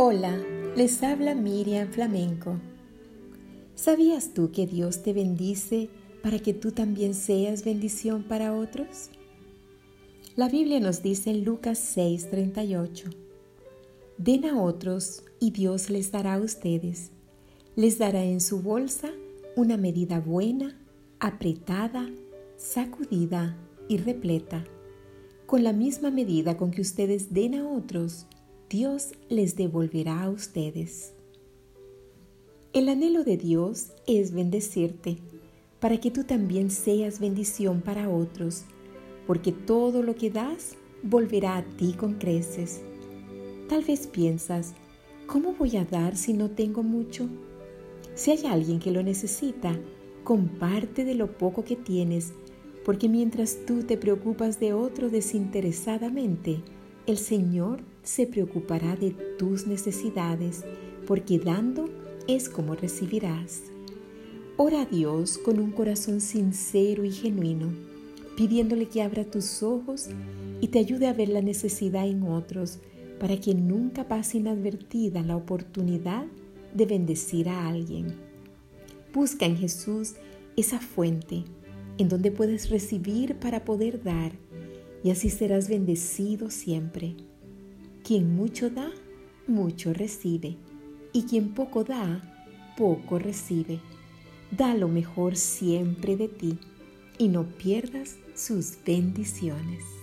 Hola, les habla Miriam Flamenco. ¿Sabías tú que Dios te bendice para que tú también seas bendición para otros? La Biblia nos dice en Lucas 6:38, Den a otros y Dios les dará a ustedes. Les dará en su bolsa una medida buena, apretada, sacudida y repleta. Con la misma medida con que ustedes den a otros, Dios les devolverá a ustedes. El anhelo de Dios es bendecirte, para que tú también seas bendición para otros, porque todo lo que das volverá a ti con creces. Tal vez piensas, ¿cómo voy a dar si no tengo mucho? Si hay alguien que lo necesita, comparte de lo poco que tienes, porque mientras tú te preocupas de otro desinteresadamente, el Señor se preocupará de tus necesidades, porque dando es como recibirás. Ora a Dios con un corazón sincero y genuino, pidiéndole que abra tus ojos y te ayude a ver la necesidad en otros, para que nunca pase inadvertida la oportunidad de bendecir a alguien. Busca en Jesús esa fuente en donde puedes recibir para poder dar y así serás bendecido siempre. Quien mucho da, mucho recibe, y quien poco da, poco recibe. Da lo mejor siempre de ti y no pierdas sus bendiciones.